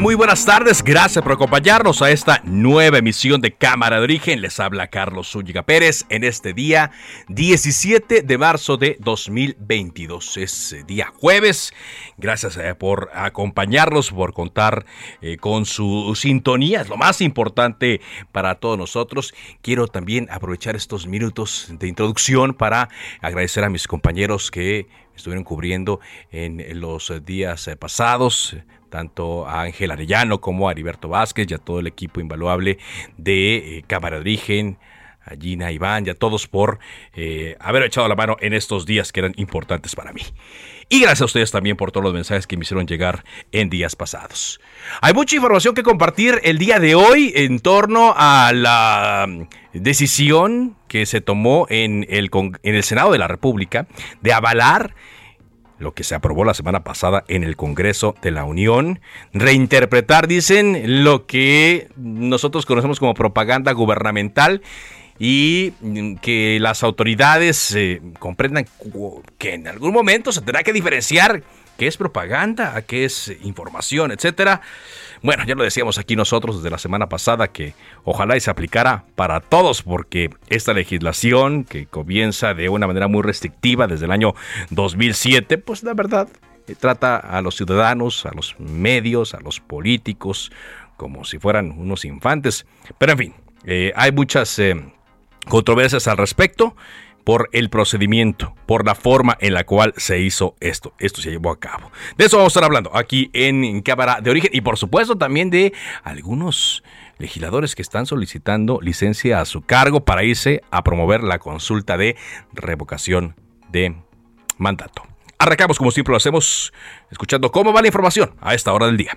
Muy buenas tardes. Gracias por acompañarnos a esta nueva emisión de Cámara de Origen. Les habla Carlos Zúñiga Pérez en este día 17 de marzo de 2022. Es eh, día jueves. Gracias eh, por acompañarnos, por contar eh, con su sintonía. Es lo más importante para todos nosotros. Quiero también aprovechar estos minutos de introducción para agradecer a mis compañeros que estuvieron cubriendo en los días pasados tanto a Ángel Arellano como a Heriberto Vázquez y a todo el equipo invaluable de eh, Cámara de Origen, a Gina, Iván y a todos por eh, haber echado la mano en estos días que eran importantes para mí. Y gracias a ustedes también por todos los mensajes que me hicieron llegar en días pasados. Hay mucha información que compartir el día de hoy en torno a la mm, decisión que se tomó en el, en el Senado de la República de avalar lo que se aprobó la semana pasada en el Congreso de la Unión, reinterpretar, dicen, lo que nosotros conocemos como propaganda gubernamental y que las autoridades eh, comprendan que en algún momento se tendrá que diferenciar qué es propaganda, qué es información, etcétera. Bueno, ya lo decíamos aquí nosotros desde la semana pasada que ojalá y se aplicara para todos porque esta legislación que comienza de una manera muy restrictiva desde el año 2007, pues la verdad eh, trata a los ciudadanos, a los medios, a los políticos como si fueran unos infantes. Pero en fin, eh, hay muchas eh, controversias al respecto por el procedimiento, por la forma en la cual se hizo esto. Esto se llevó a cabo. De eso vamos a estar hablando aquí en Cámara de Origen y por supuesto también de algunos legisladores que están solicitando licencia a su cargo para irse a promover la consulta de revocación de mandato. Arrancamos como siempre lo hacemos escuchando cómo va la información a esta hora del día.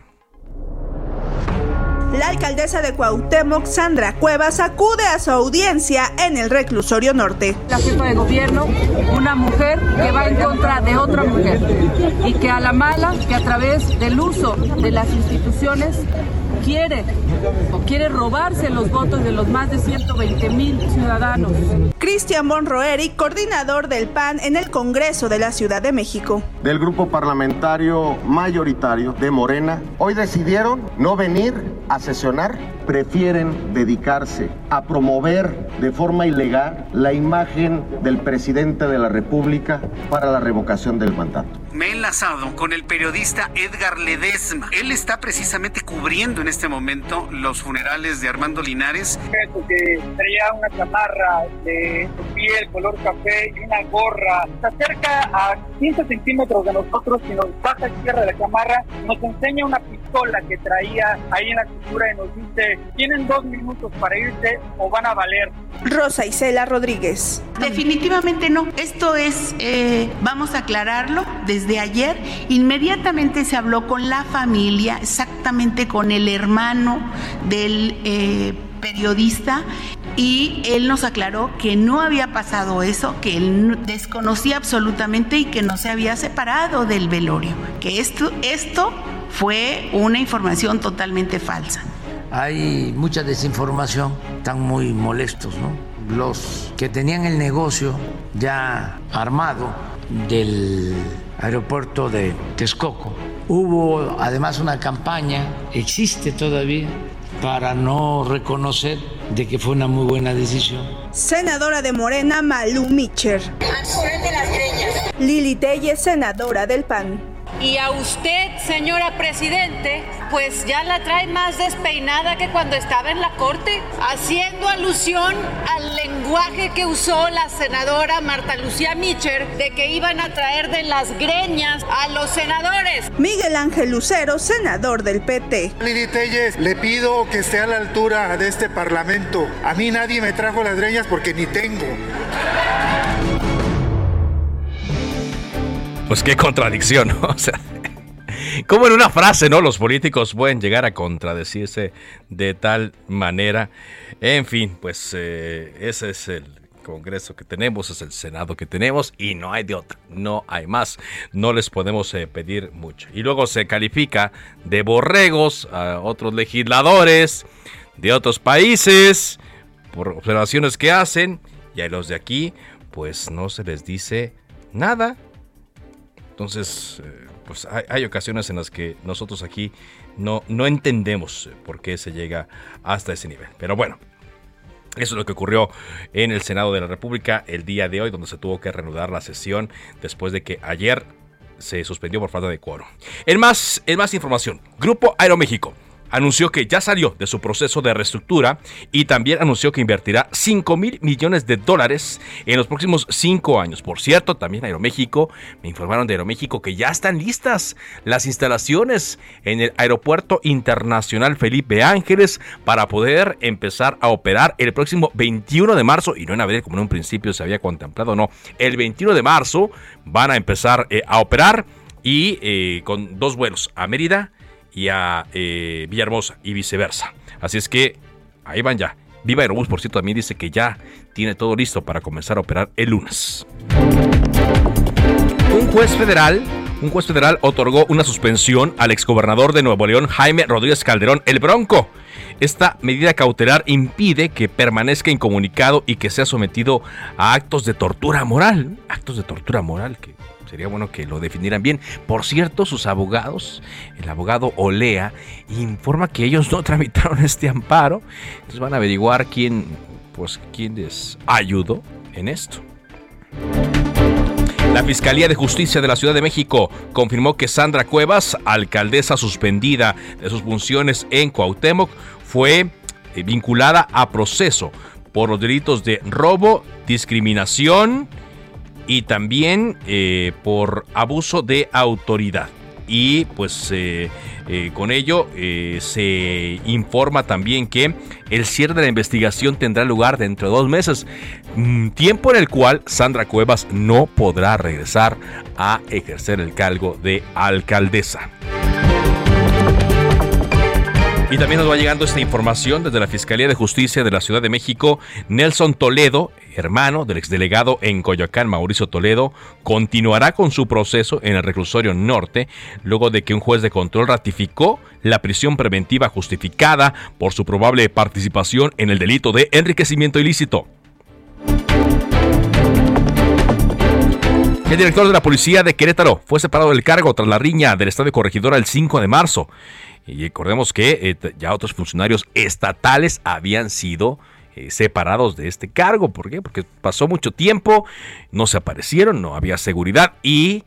La alcaldesa de Cuauhtémoc, Sandra Cuevas, acude a su audiencia en el reclusorio norte. La jefa de gobierno, una mujer que va en contra de otra mujer y que a la mala, que a través del uso de las instituciones quiere o quiere robarse los votos de los más de 120 mil ciudadanos. Cristian Monroeri, coordinador del PAN en el Congreso de la Ciudad de México. Del grupo parlamentario mayoritario de Morena, hoy decidieron no venir a sesionar, prefieren dedicarse a promover de forma ilegal la imagen del presidente de la República para la revocación del mandato. Me he enlazado con el periodista Edgar Ledesma. Él está precisamente cubriendo en este momento los funerales de Armando Linares. Que traía una chamarra de piel color café y una gorra. Se acerca a 15 centímetros de nosotros y nos baja a izquierda de la chamarra. Nos enseña una pistola que traía ahí en la y nos dice, tienen dos minutos para irse o van a valer. Rosa Isela Rodríguez. Definitivamente no. Esto es, eh, vamos a aclararlo, desde ayer inmediatamente se habló con la familia, exactamente con el hermano del eh, periodista y él nos aclaró que no había pasado eso, que él desconocía absolutamente y que no se había separado del velorio, que esto, esto fue una información totalmente falsa. Hay mucha desinformación, están muy molestos, ¿no? Los que tenían el negocio ya armado del aeropuerto de Texcoco. Hubo además una campaña, existe todavía, para no reconocer de que fue una muy buena decisión. Senadora de Morena, Malú Micher. Lili Telle, senadora del PAN. Y a usted, señora Presidente, pues ya la trae más despeinada que cuando estaba en la corte, haciendo alusión al lenguaje que usó la senadora Marta Lucía Micher de que iban a traer de las greñas a los senadores. Miguel Ángel Lucero, senador del PT. Lili Telles, le pido que esté a la altura de este parlamento. A mí nadie me trajo las greñas porque ni tengo. Pues qué contradicción, ¿no? O sea, como en una frase, ¿no? Los políticos pueden llegar a contradecirse de tal manera. En fin, pues eh, ese es el Congreso que tenemos, es el Senado que tenemos y no hay de otro, no hay más. No les podemos eh, pedir mucho. Y luego se califica de borregos a otros legisladores de otros países por observaciones que hacen y a los de aquí pues no se les dice nada. Entonces, eh, pues hay, ocasiones en las que nosotros aquí no, no entendemos por qué se llega hasta ese nivel. Pero bueno, eso es lo que ocurrió en el Senado de la República el día de hoy, donde se tuvo que reanudar la sesión después de que ayer se suspendió por falta de quórum. En más, en más información, Grupo Aeroméxico anunció que ya salió de su proceso de reestructura y también anunció que invertirá 5 mil millones de dólares en los próximos 5 años. Por cierto, también Aeroméxico, me informaron de Aeroméxico que ya están listas las instalaciones en el Aeropuerto Internacional Felipe Ángeles para poder empezar a operar el próximo 21 de marzo y no en abril como en un principio se había contemplado, no, el 21 de marzo van a empezar eh, a operar y eh, con dos vuelos a Mérida y a eh, Villahermosa y viceversa. Así es que ahí van ya. Viva Aerobús, por cierto, también dice que ya tiene todo listo para comenzar a operar el lunes. Un juez federal, un juez federal otorgó una suspensión al exgobernador de Nuevo León, Jaime Rodríguez Calderón, el Bronco. Esta medida cautelar impide que permanezca incomunicado y que sea sometido a actos de tortura moral. Actos de tortura moral que Sería bueno que lo definieran bien. Por cierto, sus abogados, el abogado Olea, informa que ellos no tramitaron este amparo. Entonces van a averiguar quién, pues, quién les ayudó en esto. La Fiscalía de Justicia de la Ciudad de México confirmó que Sandra Cuevas, alcaldesa suspendida de sus funciones en Cuauhtémoc, fue eh, vinculada a proceso por los delitos de robo, discriminación, y también eh, por abuso de autoridad. Y pues eh, eh, con ello se informa también que el cierre de la investigación tendrá lugar dentro de dos meses, mm, tiempo en el cual Sandra Cuevas no podrá regresar a ejercer el cargo de alcaldesa. Y también nos va llegando esta información desde la Fiscalía de Justicia de la Ciudad de México. Nelson Toledo, hermano del exdelegado en Coyoacán, Mauricio Toledo, continuará con su proceso en el reclusorio norte luego de que un juez de control ratificó la prisión preventiva justificada por su probable participación en el delito de enriquecimiento ilícito. El director de la policía de Querétaro fue separado del cargo tras la riña del estado de corregidora el 5 de marzo. Y recordemos que eh, ya otros funcionarios estatales habían sido eh, separados de este cargo. ¿Por qué? Porque pasó mucho tiempo, no se aparecieron, no había seguridad y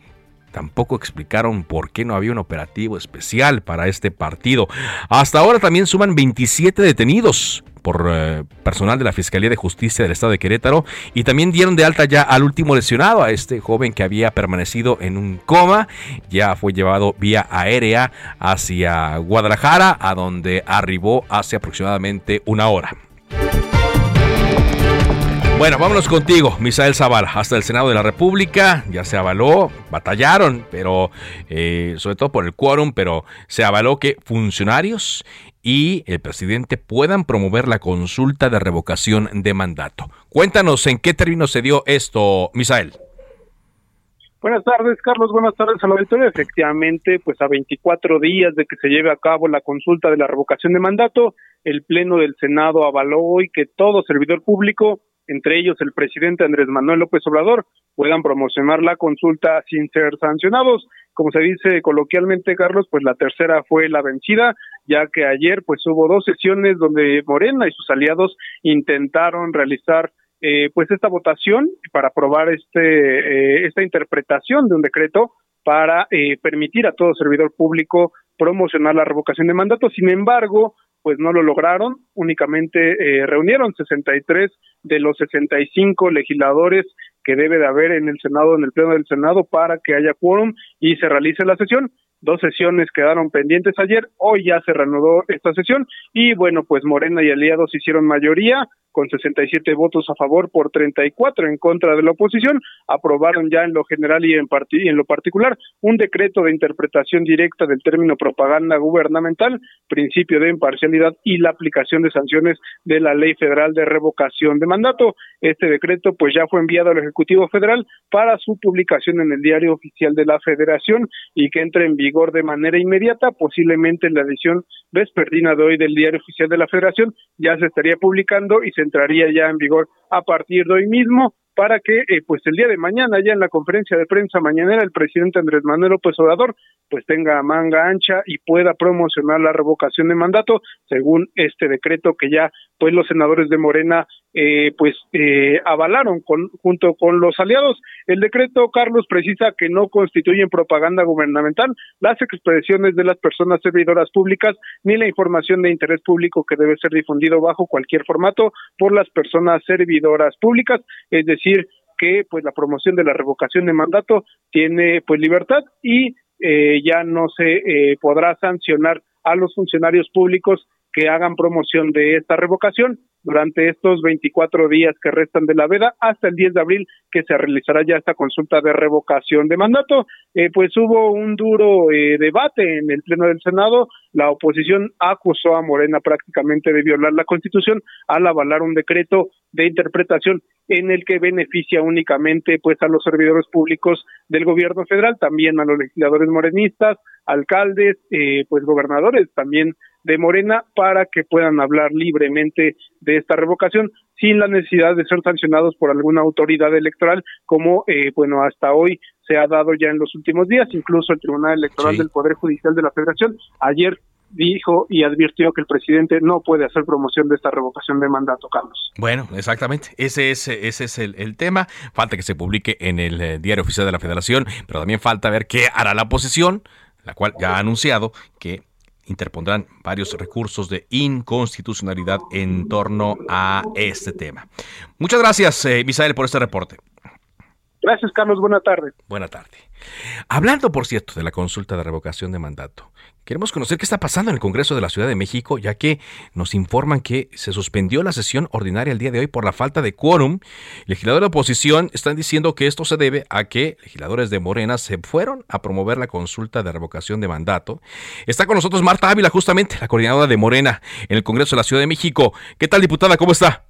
tampoco explicaron por qué no había un operativo especial para este partido. Hasta ahora también suman 27 detenidos por eh, personal de la Fiscalía de Justicia del Estado de Querétaro y también dieron de alta ya al último lesionado, a este joven que había permanecido en un coma, ya fue llevado vía aérea hacia Guadalajara, a donde arribó hace aproximadamente una hora. Bueno, vámonos contigo, Misael Zavala, hasta el Senado de la República, ya se avaló, batallaron, pero eh, sobre todo por el quórum, pero se avaló que funcionarios y el presidente puedan promover la consulta de revocación de mandato. Cuéntanos en qué términos se dio esto, Misael. Buenas tardes, Carlos. Buenas tardes a la auditoría. Efectivamente, pues a 24 días de que se lleve a cabo la consulta de la revocación de mandato, el Pleno del Senado avaló hoy que todo servidor público, entre ellos el presidente Andrés Manuel López Obrador, puedan promocionar la consulta sin ser sancionados. Como se dice coloquialmente, Carlos, pues la tercera fue la vencida, ya que ayer pues hubo dos sesiones donde Morena y sus aliados intentaron realizar eh, pues esta votación para aprobar este eh, esta interpretación de un decreto para eh, permitir a todo servidor público promocionar la revocación de mandato. Sin embargo, pues no lo lograron, únicamente eh, reunieron 63 de los 65 legisladores que debe de haber en el Senado, en el Pleno del Senado, para que haya quórum y se realice la sesión. Dos sesiones quedaron pendientes ayer, hoy ya se reanudó esta sesión y bueno, pues Morena y aliados hicieron mayoría, con 67 votos a favor por 34 en contra de la oposición, aprobaron ya en lo general y en, y en lo particular un decreto de interpretación directa del término propaganda gubernamental, principio de imparcialidad y la aplicación de sanciones de la Ley Federal de Revocación de Mandato. Este decreto pues ya fue enviado al Ejecutivo Federal para su publicación en el Diario Oficial de la Federación y que entre en vigor de manera inmediata, posiblemente en la edición vespertina de hoy del Diario Oficial de la Federación ya se estaría publicando y se entraría ya en vigor a partir de hoy mismo para que eh, pues el día de mañana ya en la conferencia de prensa mañanera el presidente Andrés Manuel López Obrador pues tenga manga ancha y pueda promocionar la revocación de mandato según este decreto que ya pues los senadores de Morena eh, pues eh, avalaron con, junto con los aliados. El decreto, Carlos, precisa que no constituyen propaganda gubernamental las expresiones de las personas servidoras públicas ni la información de interés público que debe ser difundido bajo cualquier formato por las personas servidoras públicas, es decir, que pues la promoción de la revocación de mandato tiene pues libertad y eh, ya no se eh, podrá sancionar a los funcionarios públicos que hagan promoción de esta revocación durante estos 24 días que restan de la veda hasta el 10 de abril que se realizará ya esta consulta de revocación de mandato. Eh, pues hubo un duro eh, debate en el Pleno del Senado. La oposición acusó a Morena prácticamente de violar la Constitución al avalar un decreto de interpretación en el que beneficia únicamente pues a los servidores públicos del gobierno federal, también a los legisladores morenistas, alcaldes, eh, pues gobernadores también de Morena para que puedan hablar libremente de esta revocación sin la necesidad de ser sancionados por alguna autoridad electoral como eh, bueno hasta hoy se ha dado ya en los últimos días incluso el Tribunal Electoral del Poder Judicial de la Federación ayer dijo y advirtió que el presidente no puede hacer promoción de esta revocación de mandato, Carlos. Bueno, exactamente. Ese es, ese es el, el tema. Falta que se publique en el eh, Diario Oficial de la Federación, pero también falta ver qué hará la oposición, la cual ya ha anunciado que interpondrán varios recursos de inconstitucionalidad en torno a este tema. Muchas gracias, eh, Misael, por este reporte. Gracias, Carlos. Buena tarde. Buena tarde. Hablando, por cierto, de la consulta de revocación de mandato, queremos conocer qué está pasando en el Congreso de la Ciudad de México, ya que nos informan que se suspendió la sesión ordinaria el día de hoy por la falta de quórum. Legisladores de oposición están diciendo que esto se debe a que legisladores de Morena se fueron a promover la consulta de revocación de mandato. Está con nosotros Marta Ávila, justamente, la coordinadora de Morena en el Congreso de la Ciudad de México. ¿Qué tal, diputada? ¿Cómo está?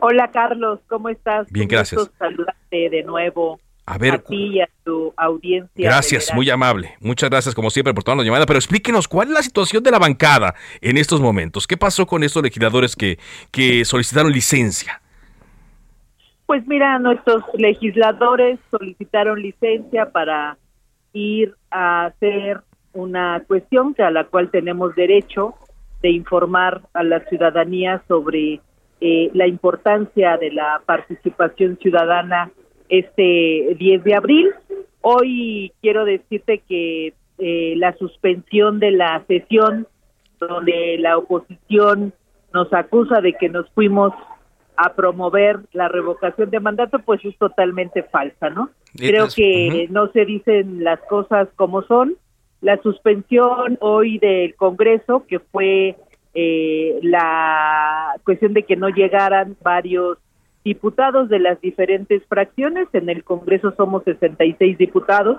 Hola, Carlos. ¿Cómo estás? Bien, gracias. saludarte de nuevo. A ver, ti y a tu audiencia. Gracias, muy amable. Muchas gracias como siempre por tomar la llamada, pero explíquenos cuál es la situación de la bancada en estos momentos. ¿Qué pasó con estos legisladores que, que solicitaron licencia? Pues mira, nuestros legisladores solicitaron licencia para ir a hacer una cuestión que a la cual tenemos derecho de informar a la ciudadanía sobre eh, la importancia de la participación ciudadana este 10 de abril. Hoy quiero decirte que eh, la suspensión de la sesión donde la oposición nos acusa de que nos fuimos a promover la revocación de mandato, pues es totalmente falsa, ¿no? Creo que no se dicen las cosas como son. La suspensión hoy del Congreso, que fue eh, la cuestión de que no llegaran varios diputados de las diferentes fracciones. En el Congreso somos 66 diputados.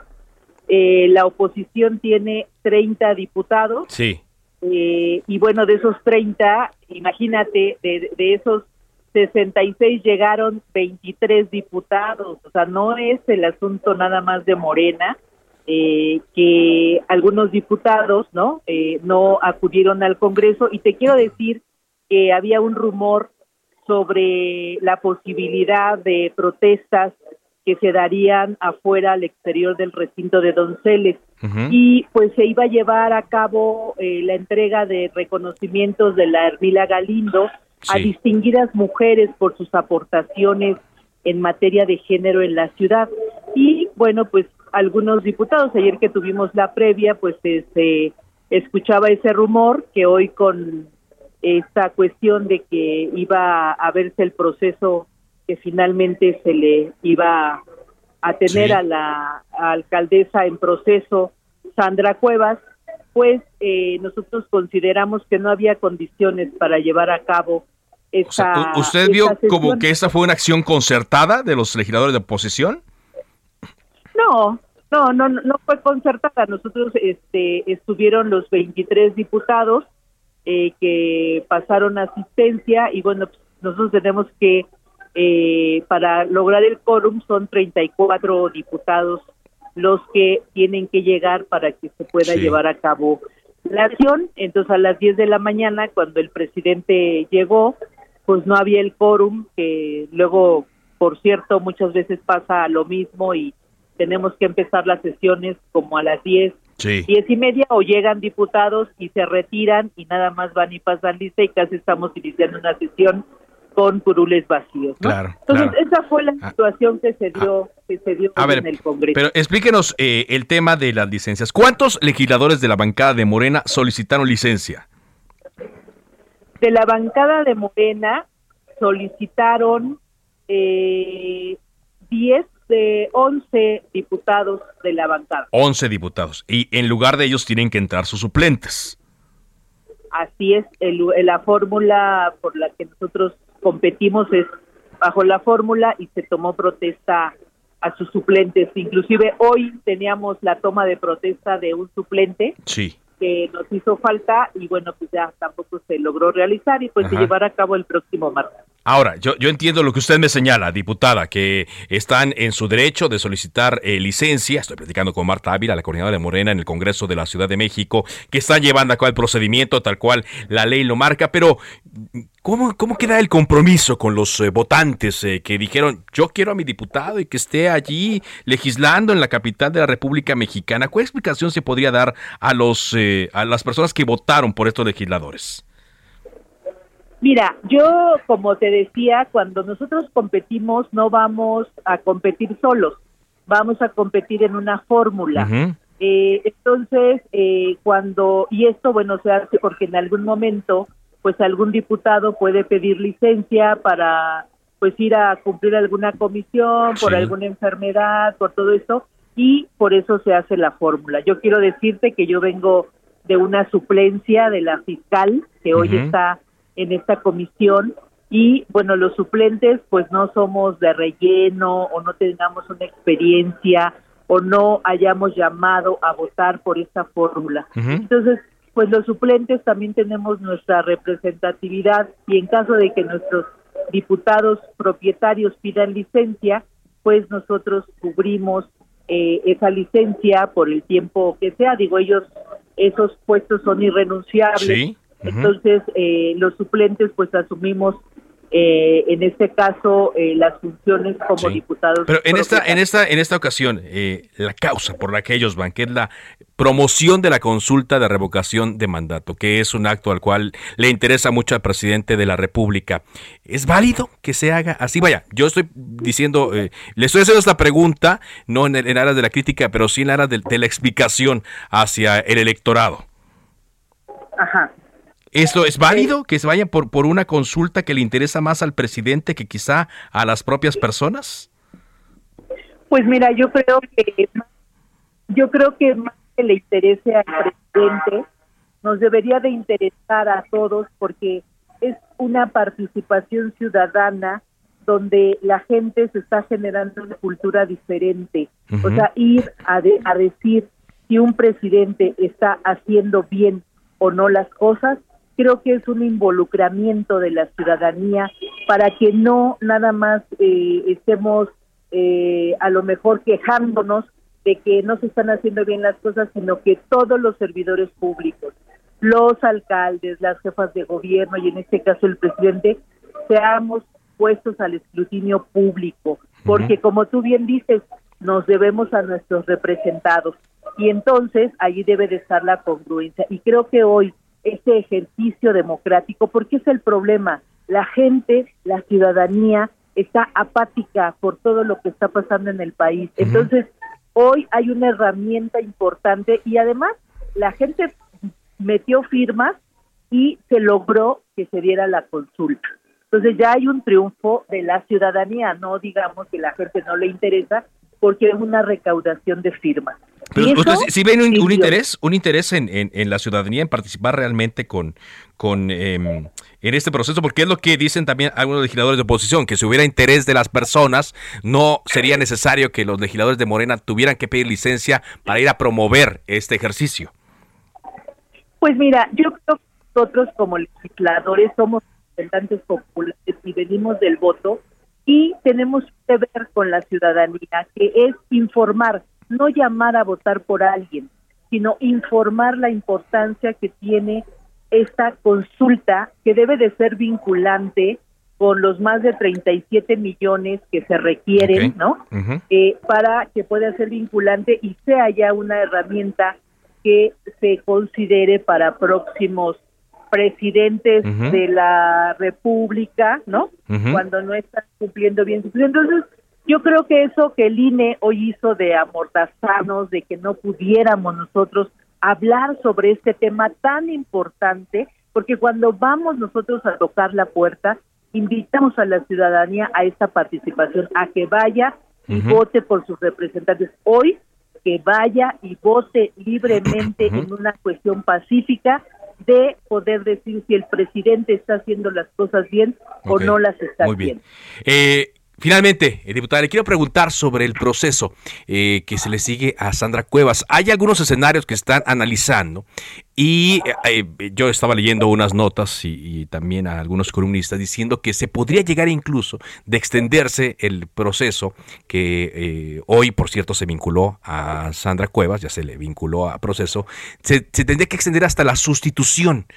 Eh, la oposición tiene 30 diputados. Sí. Eh, y bueno, de esos 30, imagínate, de, de esos 66 llegaron 23 diputados. O sea, no es el asunto nada más de Morena. Eh, que algunos diputados no eh, no acudieron al Congreso y te quiero decir que había un rumor sobre la posibilidad de protestas que se darían afuera al exterior del recinto de Donceles. Y pues se iba a llevar a cabo eh, la entrega de reconocimientos de la Ermila Galindo a distinguidas mujeres por sus aportaciones en materia de género en la ciudad. Y bueno, pues algunos diputados. Ayer que tuvimos la previa, pues se escuchaba ese rumor que hoy con esta cuestión de que iba a verse el proceso que finalmente se le iba a tener a la alcaldesa en proceso, Sandra Cuevas, pues eh, nosotros consideramos que no había condiciones para llevar a cabo esa. ¿Usted vio como que esa fue una acción concertada de los legisladores de oposición? No, no, no, no fue concertada. Nosotros este, estuvieron los 23 diputados eh, que pasaron asistencia y bueno, pues, nosotros tenemos que, eh, para lograr el quórum son 34 diputados los que tienen que llegar para que se pueda llevar a cabo la acción. Entonces a las 10 de la mañana, cuando el presidente llegó, pues no había el quórum, que luego, por cierto, muchas veces pasa lo mismo y tenemos que empezar las sesiones como a las 10, sí. 10 y media o llegan diputados y se retiran y nada más van y pasan lista y casi estamos iniciando una sesión con curules vacíos. Claro, Entonces esa fue la ah. situación que se dio, ah. que se dio en el Congreso. Pero explíquenos eh, el tema de las licencias. ¿Cuántos legisladores de la bancada de Morena solicitaron licencia? De la bancada de Morena solicitaron eh, 10 de 11 diputados de la bancada. 11 diputados. Y en lugar de ellos tienen que entrar sus suplentes. Así es, el, la fórmula por la que nosotros competimos es bajo la fórmula y se tomó protesta a sus suplentes. Inclusive hoy teníamos la toma de protesta de un suplente. Sí que nos hizo falta y bueno, pues ya tampoco se logró realizar y pues se llevará a cabo el próximo martes. Ahora, yo, yo entiendo lo que usted me señala, diputada, que están en su derecho de solicitar eh, licencia. Estoy platicando con Marta Ávila, la coordinadora de Morena en el Congreso de la Ciudad de México, que están llevando a el procedimiento tal cual la ley lo marca, pero ¿cómo, cómo queda el compromiso con los eh, votantes eh, que dijeron, yo quiero a mi diputado y que esté allí legislando en la capital de la República Mexicana? ¿Cuál explicación se podría dar a, los, a las personas que votaron por estos legisladores? Mira, yo como te decía, cuando nosotros competimos no vamos a competir solos, vamos a competir en una fórmula. eh, entonces, eh, cuando, y esto bueno se hace porque en algún momento, pues algún diputado puede pedir licencia para pues ir a cumplir alguna comisión por alguna enfermedad, por todo esto, y por eso se hace la fórmula. Yo quiero decirte que yo vengo de una suplencia de la fiscal que hoy está en esta comisión y bueno, los suplentes pues no somos de relleno o no tengamos una experiencia o no hayamos llamado a votar por esta fórmula. Entonces, pues los suplentes también tenemos nuestra representatividad y en caso de que nuestros diputados propietarios pidan licencia, pues nosotros cubrimos eh, esa licencia por el tiempo que sea. Digo, ellos, esos puestos son irrenunciables. ¿Sí? Entonces, eh, los suplentes pues asumimos eh, en este caso eh, las funciones como diputados. Pero en esta, en esta, en esta ocasión, la causa por la que ellos van, que es la promoción de la consulta de revocación de mandato, que es un acto al cual le interesa mucho al presidente de la República, ¿es válido que se haga así? Vaya, yo estoy diciendo, le estoy haciendo esta pregunta, no en, en aras de la crítica, pero sí en aras de, de la explicación hacia el electorado. Ajá. ¿Esto es válido que se vaya por, por una consulta que le interesa más al presidente que quizá a las propias personas? Pues mira, yo creo que yo creo que más que le interese al presidente, nos debería de interesar a todos porque es una participación ciudadana donde la gente se está generando una cultura diferente. O sea, ir a, a decir si un presidente está haciendo bien o no las cosas, creo que es un involucramiento de la ciudadanía para que no nada más eh, estemos eh, a lo mejor quejándonos de que no se están haciendo bien las cosas, sino que todos los servidores públicos, los alcaldes, las jefas de gobierno y en este caso el presidente, seamos puestos al escrutinio público, porque como tú bien dices, nos debemos a nuestros representados. Y entonces allí debe de estar la congruencia. Y creo que hoy ese ejercicio democrático, porque es el problema. La gente, la ciudadanía está apática por todo lo que está pasando en el país. Entonces, Hoy hay una herramienta importante y además la gente metió firmas y se logró que se diera la consulta. Entonces ya hay un triunfo de la ciudadanía, no digamos que la gente no le interesa, porque es una recaudación de firmas. Pero usted si, ven un, interés, un interés en, en, la ciudadanía en participar realmente con, con em, en este proceso, porque es lo que dicen también algunos legisladores de oposición, que si hubiera interés de las personas, no sería necesario que los legisladores de Morena tuvieran que pedir licencia para ir a promover este ejercicio. Pues mira, yo creo que nosotros como legisladores somos representantes populares y venimos del voto y tenemos que ver con la ciudadanía, que es informar, no llamar a votar por alguien, sino informar la importancia que tiene esta consulta, que debe de ser vinculante con los más de 37 millones que se requieren, ¿no? Eh, para que pueda ser vinculante y sea ya una herramienta que se considere para próximos presidentes de la República, ¿no? Cuando no están cumpliendo bien Entonces, yo creo que eso que el INE hoy hizo de amordazarnos, de que no pudiéramos nosotros hablar sobre este tema tan importante, porque cuando vamos nosotros a tocar la puerta, invitamos a la ciudadanía a esta participación, a que vaya y vote por sus representantes. Hoy, que vaya y vote libremente en una cuestión pacífica, de poder decir si el presidente está haciendo las cosas bien o no las está Muy bien. Eh, finalmente, eh, diputada, le quiero preguntar sobre el proceso eh, que se le sigue a Sandra Cuevas. Hay algunos escenarios que están analizando y yo estaba leyendo unas notas y, también a algunos columnistas diciendo que se podría llegar incluso de extenderse el proceso que hoy, por cierto, se vinculó a Sandra Cuevas, ya se le vinculó a proceso, se, tendría que extender hasta la sustitución.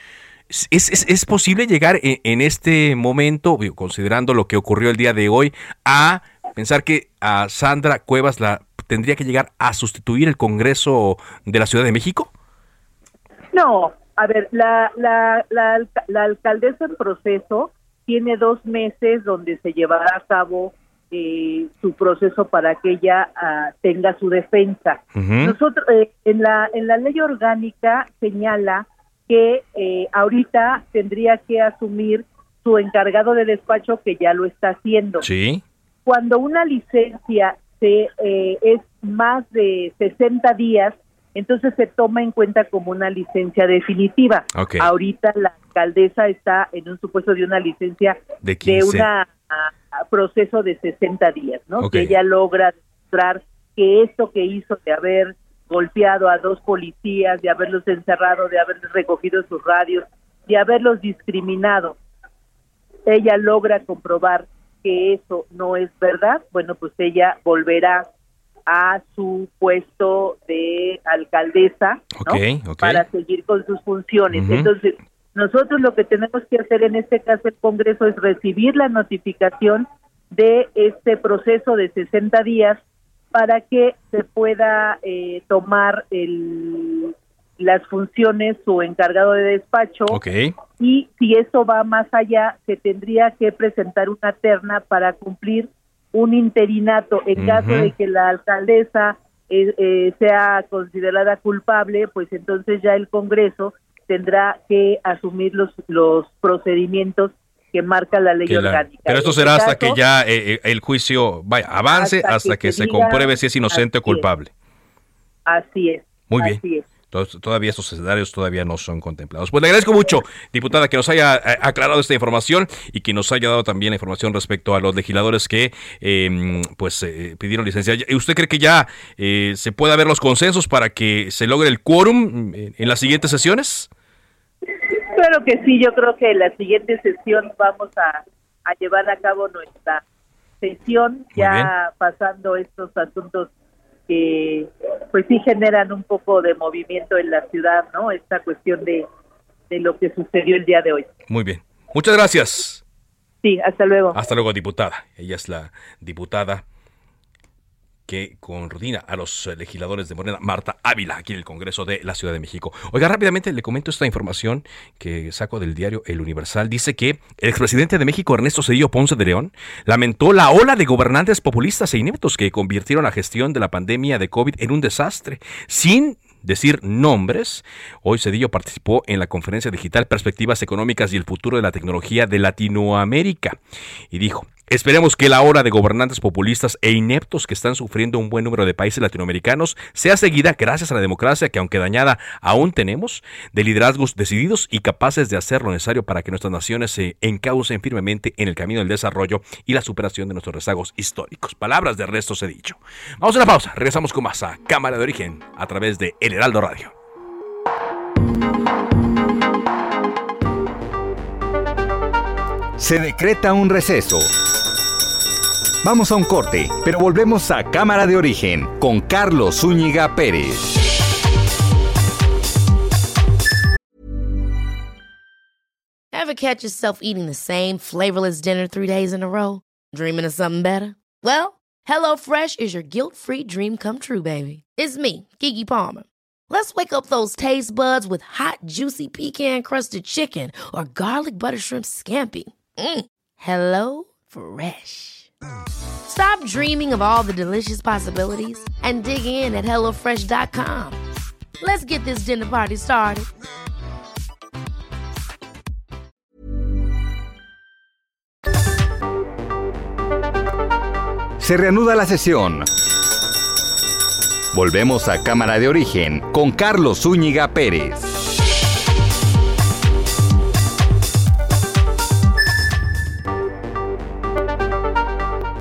¿Es, es, posible llegar en, este momento, considerando lo que ocurrió el día de hoy, a pensar que a Sandra Cuevas la tendría que llegar a sustituir el Congreso de la Ciudad de México? No, a ver, la, la, la, alcaldesa en proceso tiene dos meses donde se llevará a cabo eh, su proceso para que ella ah, tenga su defensa. Nosotros eh, en la en la ley orgánica señala que eh, ahorita tendría que asumir su encargado de despacho que ya lo está haciendo. Sí. Cuando una licencia se, eh, es más de 60 días, entonces se toma en cuenta como una licencia definitiva. Ahorita la alcaldesa está en un supuesto de una licencia de, un proceso de 60 días, ¿no? Que ella logra demostrar que esto que hizo de haber golpeado a dos policías, de haberlos encerrado, de haberles recogido sus radios, de haberlos discriminado, ella logra comprobar que eso no es verdad, bueno, pues ella volverá a su puesto de alcaldesa para seguir con sus funciones. Entonces, nosotros lo que tenemos que hacer en este caso el Congreso es recibir la notificación de este proceso de 60 días para que se pueda eh, tomar el, las funciones su encargado de despacho y si eso va más allá se tendría que presentar una terna para cumplir un interinato. En caso de que la alcaldesa eh, eh, sea considerada culpable pues entonces ya el Congreso tendrá que asumir los los procedimientos que marca la ley orgánica. Pero esto será hasta que ya eh, eh, el juicio vaya, avance, hasta, que, se compruebe si es inocente o culpable. Así es. Muy bien. todavía estos escenarios todavía no son contemplados. Pues le agradezco mucho, diputada, que nos haya eh, aclarado esta información y que nos haya dado también información respecto a los legisladores que em, pues pidieron licencia. ¿Usted cree que ya se pueda ver los consensos para que se logre el quórum en las siguientes sesiones? Claro que sí, yo creo que en la siguiente sesión vamos a, llevar a cabo nuestra sesión, ya pasando estos asuntos que pues sí generan un poco de movimiento en la ciudad, ¿no? Esta cuestión de, de lo que sucedió el día de hoy. Muy bien. Muchas gracias. Sí, hasta luego. Hasta luego, diputada. Ella es la diputada que coordina a los legisladores de Morena, Marta Ávila, aquí en el Congreso de la Ciudad de México. Oiga, rápidamente le comento esta información que saco del diario El Universal. Dice que el expresidente de México, Ernesto Cedillo Ponce de León, lamentó la ola de gobernantes populistas e ineptos que convirtieron la gestión de la pandemia de COVID en un desastre, sin decir nombres, hoy Cedillo participó en la conferencia digital Perspectivas Económicas y el Futuro de la Tecnología de Latinoamérica y dijo, Esperemos que la hora de gobernantes populistas e ineptos que están sufriendo un buen número de países latinoamericanos sea seguida gracias a la democracia que aunque dañada aún tenemos, de liderazgos decididos y capaces de hacer lo necesario para que nuestras naciones se encaucen firmemente en el camino del desarrollo y la superación de nuestros rezagos históricos. Palabras de resto se dicho. Vamos a una pausa, regresamos con más a Cámara de Origen a través de El Heraldo Radio. Se decreta un receso. Vamos a un corte, pero volvemos a Cámara de Origen con Carlos Zúñiga Pérez. Ever catch yourself eating the same flavorless dinner three days in a row? Dreaming of something better? Well, HelloFresh is your guilt-free dream come true, baby. It's me, Kiki Palmer. Let's wake up those taste buds with hot, juicy pecan-crusted chicken or garlic butter shrimp scampi. Mm. Hello Fresh. Stop dreaming of all the delicious possibilities and dig in at HelloFresh.com. Let's get this dinner party started. Se reanuda la sesión. Volvemos a Cámara de Origen con Carlos Zúñiga Pérez.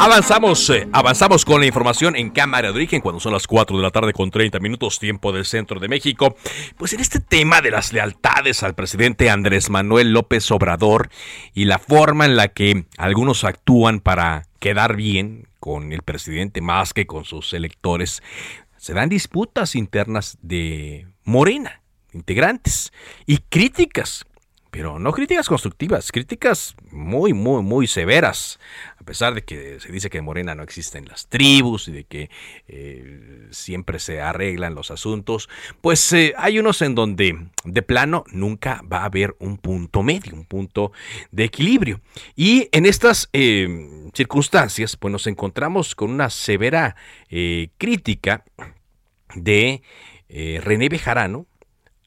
Avanzamos, eh, avanzamos con la información en cámara de origen cuando son las 4 de la tarde con 30 minutos tiempo del centro de México. Pues en este tema de las lealtades al presidente Andrés Manuel López Obrador y la forma en la que algunos actúan para quedar bien con el presidente más que con sus electores, se dan disputas internas de Morena, integrantes, y críticas pero no críticas constructivas, críticas muy, muy, muy severas, a pesar de que se dice que en Morena no existen las tribus y de que eh, siempre se arreglan los asuntos, pues eh, hay unos en donde de plano nunca va a haber un punto medio, un punto de equilibrio. Y en estas eh, circunstancias, pues nos encontramos con una severa crítica de René Bejarano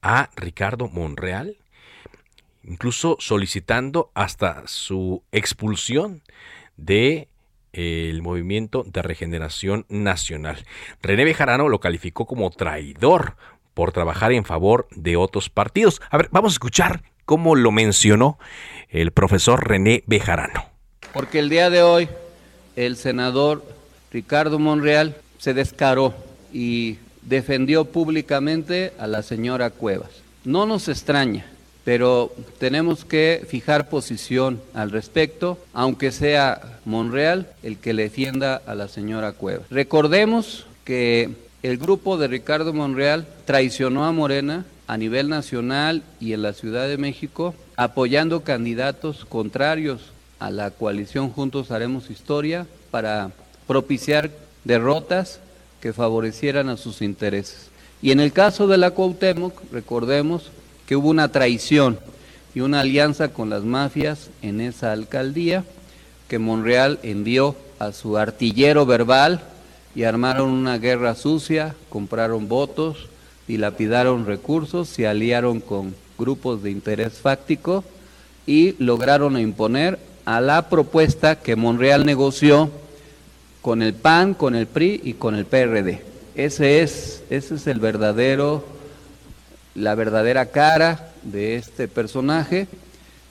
a Ricardo Monreal, incluso solicitando hasta su expulsión de eh, el movimiento de regeneración nacional. René Bejarano lo calificó como traidor por trabajar en favor de otros partidos. A ver, vamos a escuchar cómo lo mencionó el profesor René Bejarano. Porque el día de hoy el senador Ricardo Monreal se descaró y defendió públicamente a la señora Cuevas. No nos extraña, pero tenemos que fijar posición al respecto, aunque sea Monreal el que le defienda a la señora Cueva. Recordemos que el grupo de Ricardo Monreal traicionó a Morena a nivel nacional y en la Ciudad de México, apoyando candidatos contrarios a la coalición Juntos Haremos Historia para propiciar derrotas que favorecieran a sus intereses. Y en el caso de la Cuauhtémoc, recordemos que hubo una traición y una alianza con las mafias en esa alcaldía, que Monreal envió a su artillero verbal y armaron una guerra sucia, compraron votos, dilapidaron recursos, se aliaron con grupos de interés fáctico y lograron imponer a la propuesta que Monreal negoció con el PAN, con el PRI y con el PRD. Ese es, ese es el verdadero la verdadera cara de este personaje,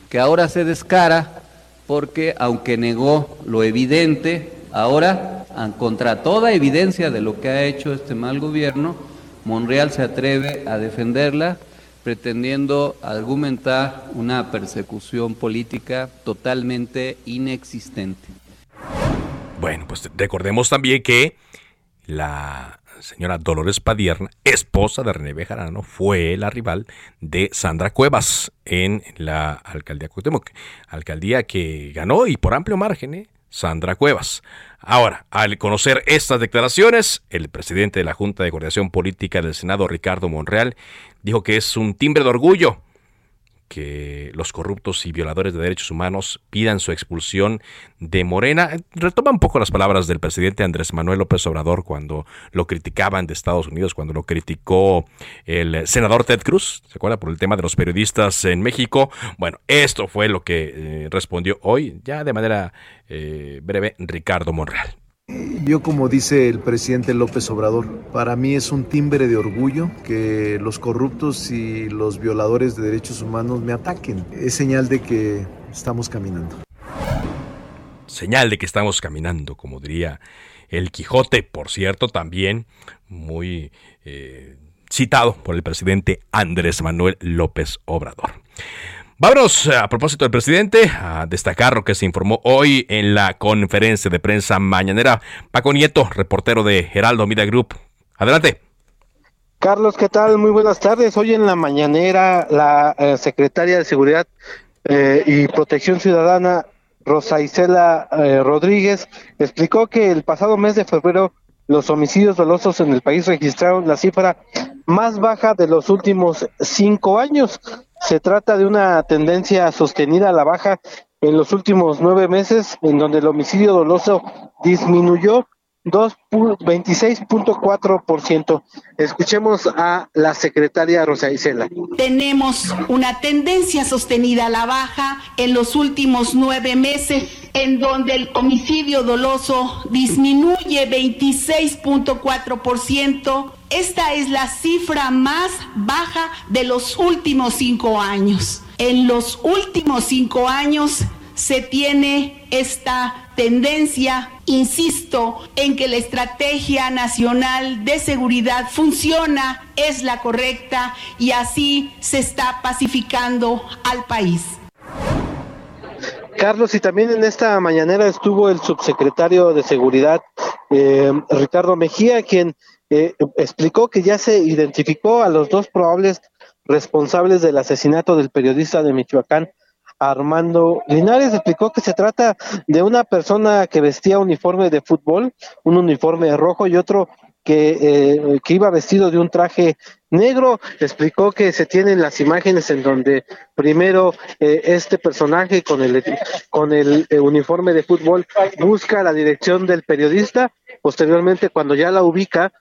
que ahora se descara porque aunque negó lo evidente, ahora, contra toda evidencia de lo que ha hecho este mal gobierno, Monreal se atreve a defenderla pretendiendo argumentar una persecución política totalmente inexistente. Bueno, pues recordemos también que la señora Dolores Padierna, esposa de René Bejarano, fue la rival de Sandra Cuevas en la alcaldía Cuauhtémoc, alcaldía que ganó y por amplio margen, ¿eh? Sandra Cuevas. Ahora, al conocer estas declaraciones, el presidente de la Junta de Coordinación Política del Senado, Ricardo Monreal, dijo que es un timbre de orgullo que los corruptos y violadores de derechos humanos pidan su expulsión de Morena. Retoma un poco las palabras del presidente Andrés Manuel López Obrador cuando lo criticaban de Estados Unidos, cuando lo criticó el senador Ted Cruz, ¿se acuerda? Por el tema de los periodistas en México. Bueno, esto fue lo que eh, respondió hoy, ya de manera eh, breve, Ricardo Monreal. Yo como dice el presidente López Obrador, para mí es un timbre de orgullo que los corruptos y los violadores de derechos humanos me ataquen. Es señal de que estamos caminando. Señal de que estamos caminando, como diría el Quijote, por cierto, también muy eh, citado por el presidente Andrés Manuel López Obrador. Vámonos a propósito del presidente a destacar lo que se informó hoy en la conferencia de prensa mañanera. Paco Nieto, reportero de Geraldo Media Group. Adelante. Carlos, ¿qué tal? Muy buenas tardes. Hoy en la mañanera la eh, secretaria de Seguridad eh, y Protección Ciudadana, Rosa Isela eh, Rodríguez, explicó que el pasado mes de febrero los homicidios dolosos en el país registraron la cifra más baja de los últimos cinco años. Se trata de una tendencia sostenida a la baja en los últimos nueve meses, en donde el homicidio doloso disminuyó 26.4%. Escuchemos a la secretaria Rosa Isela. Tenemos una tendencia sostenida a la baja en los últimos nueve meses, en donde el homicidio doloso disminuye 26.4%. Esta es la cifra más baja de los últimos cinco años. En los últimos cinco años se tiene esta tendencia, insisto, en que la estrategia nacional de seguridad funciona, es la correcta y así se está pacificando al país. Carlos, y también en esta mañanera estuvo el subsecretario de Seguridad, eh, Ricardo Mejía, quien eh, explicó que ya se identificó a los dos probables responsables del asesinato del periodista de Michoacán, Armando Linares explicó que se trata de una persona que vestía uniforme de fútbol, un uniforme rojo y otro que, eh, que iba vestido de un traje negro. Explicó que se tienen las imágenes en donde primero eh, este personaje con el, con el eh, uniforme de fútbol busca la dirección del periodista. Posteriormente, cuando ya la ubica,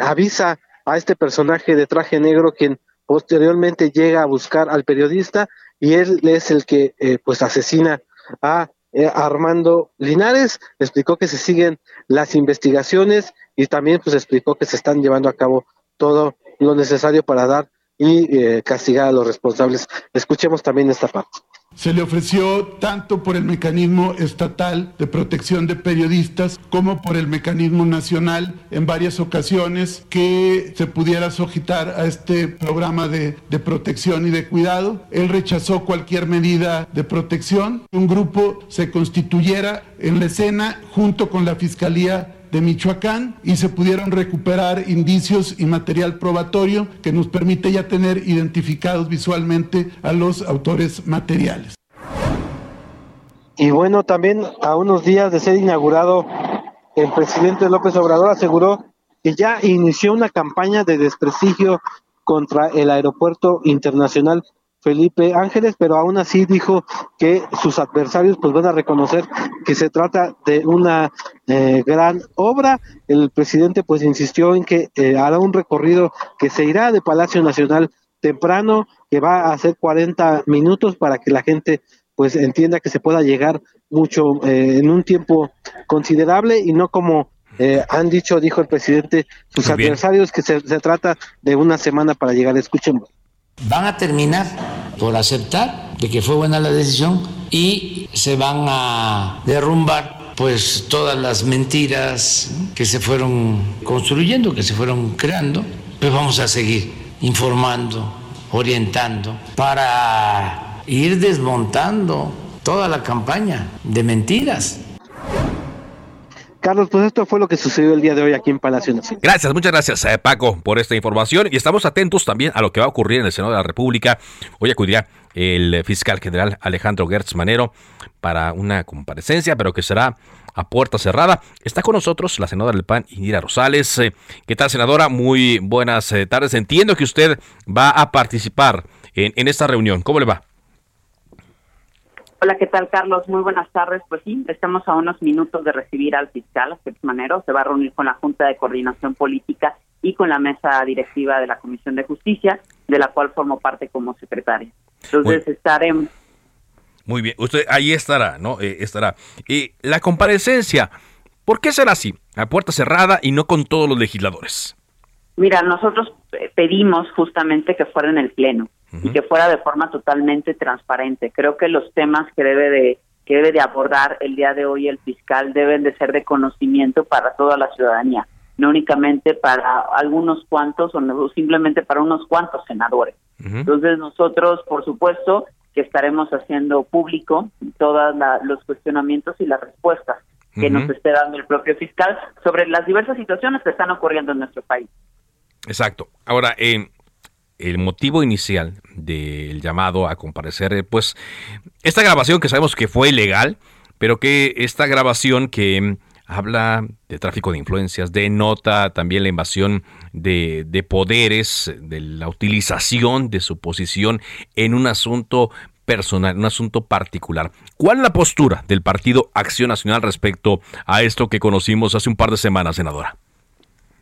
avisa a este personaje de traje negro quien posteriormente llega a buscar al periodista y él es el que eh, pues asesina a eh, Armando Linares, explicó que se siguen las investigaciones y también pues explicó que se están llevando a cabo todo lo necesario para dar y eh, castigar a los responsables. Escuchemos también esta parte. Se le ofreció tanto por el mecanismo estatal de protección de periodistas como por el mecanismo nacional en varias ocasiones que se pudiera sujetar a este programa de, de, protección y de cuidado. Él rechazó cualquier medida de protección. Un grupo se constituyera en la escena junto con la Fiscalía de Michoacán y se pudieron recuperar indicios y material probatorio que nos permite ya tener identificados visualmente a los autores materiales. Y bueno, también a unos días de ser inaugurado, el presidente López Obrador aseguró que ya inició una campaña de desprestigio contra el aeropuerto internacional Felipe Ángeles, pero aún así dijo que sus adversarios pues van a reconocer que se trata de una eh, gran obra. El presidente pues insistió en que eh, hará un recorrido que se irá de Palacio Nacional temprano, que va a hacer 40 minutos para que la gente pues entienda que se pueda llegar mucho eh, en un tiempo considerable y no como han dicho, dijo el presidente, sus adversarios, que se, se trata de una semana para llegar. Escuchemos van a terminar por aceptar de que fue buena la decisión y se van a derrumbar pues todas las mentiras que se fueron construyendo, que se fueron creando, pues vamos a seguir informando, orientando, para ir desmontando toda la campaña de mentiras. Carlos, pues esto fue lo que sucedió el día de hoy aquí en Palacio Nacional. Gracias, muchas gracias eh, Paco por esta información y estamos atentos también a lo que va a ocurrir en el Senado de la República. Hoy acudirá el fiscal general Alejandro Gertz Manero para una comparecencia, pero que será a puerta cerrada. Está con nosotros la senadora del PAN, Indira Rosales. Eh, ¿Qué tal, senadora? Muy buenas eh, tardes. Entiendo que usted va a participar en, en esta reunión. ¿Cómo le va? Hola, ¿qué tal, Carlos? Muy buenas tardes. Pues sí, estamos a unos minutos de recibir al fiscal, Jesús Manero. Se va a reunir con la Junta de Coordinación Política y con la mesa directiva de la Comisión de Justicia, de la cual formo parte como secretaria. Entonces, estaremos. Muy bien, usted ahí estará, ¿no? Eh, estará. Y la comparecencia, ¿por qué será así? A puerta cerrada y no con todos los legisladores. Mira, nosotros pedimos justamente que fuera en el Pleno y que fuera de forma totalmente transparente. Creo que los temas que debe de que debe de abordar el día de hoy el fiscal deben de ser de conocimiento para toda la ciudadanía, no únicamente para algunos cuantos o simplemente para unos cuantos senadores. Entonces nosotros, por supuesto, que estaremos haciendo público todos los cuestionamientos y las respuestas que nos esté dando el propio fiscal sobre las diversas situaciones que están ocurriendo en nuestro país. Exacto. Ahora, eh, el motivo inicial del llamado a comparecer, eh, pues esta grabación que sabemos que fue ilegal, pero que esta grabación que mm, habla de tráfico de influencias, denota también la invasión de, de, poderes, de la utilización de su posición en un asunto personal, un asunto particular. ¿Cuál es la postura del Partido Acción Nacional respecto a esto que conocimos hace un par de semanas, senadora?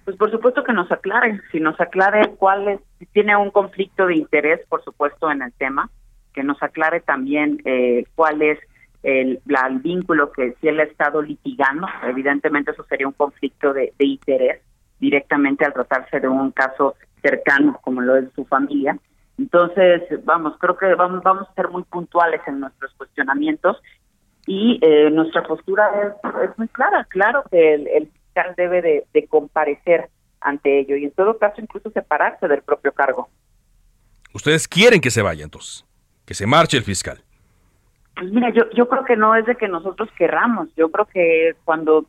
Pues por supuesto que nos aclare, si nos aclare cuál es, si tiene un conflicto de interés, por supuesto, en el tema, que nos aclare también eh, cuál es el, vínculo que si él ha estado litigando, evidentemente eso sería un conflicto de, interés directamente al tratarse de un caso cercano como lo es su familia. Entonces, vamos, creo que vamos, vamos a ser muy puntuales en nuestros cuestionamientos y eh, nuestra postura es, muy clara. Claro que el debe de, comparecer ante ello y en todo caso incluso separarse del propio cargo. ¿Ustedes quieren que se vaya entonces? Que se marche el fiscal. Pues mira, yo, yo creo que no es de que nosotros querramos, yo creo que cuando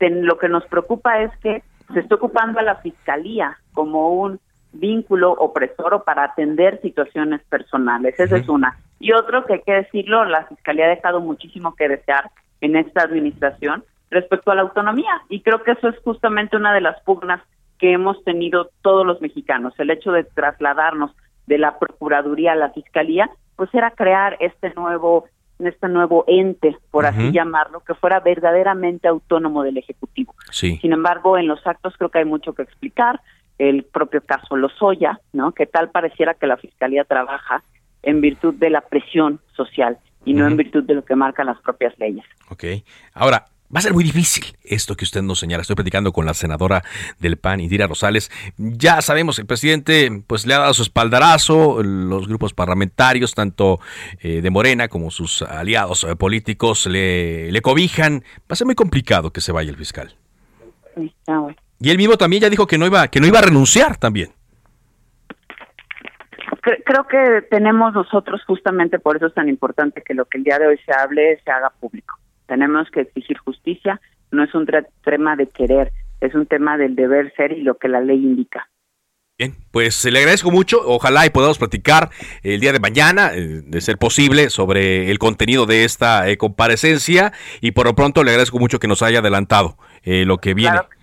lo que nos preocupa es que se está ocupando a la fiscalía como un vínculo opresor o para atender situaciones personales, esa es una. Y otro que hay que decirlo, la fiscalía ha dejado muchísimo que desear en esta administración respecto a la autonomía. Y creo que eso es justamente una de las pugnas que hemos tenido todos los mexicanos. El hecho de trasladarnos de la Procuraduría a la Fiscalía, pues era crear este nuevo este nuevo ente, por así llamarlo, que fuera verdaderamente autónomo del Ejecutivo. Sin embargo, en los actos creo que hay mucho que explicar. El propio caso Lozoya, ¿no? Que tal pareciera que la Fiscalía trabaja en virtud de la presión social y no en virtud de lo que marcan las propias leyes. Ok. Ahora, Va a ser muy difícil esto que usted nos señala. Estoy platicando con la senadora del PAN, Indira Rosales. Ya sabemos, el presidente pues le ha dado su espaldarazo, los grupos parlamentarios, tanto eh, de Morena como sus aliados eh, políticos, le, le, cobijan. Va a ser muy complicado que se vaya el fiscal. Y él mismo también ya dijo que no iba, que no iba a renunciar también. Creo que tenemos nosotros, justamente por eso es tan importante que lo que el día de hoy se hable se haga público tenemos que exigir justicia, no es un tema de querer, es un tema del deber ser y lo que la ley indica. Bien, pues le agradezco mucho. Ojalá y podamos platicar el día de mañana, eh, de ser posible, sobre el contenido de esta eh, comparecencia. Y por lo pronto le agradezco mucho que nos haya adelantado eh, lo que viene. Claro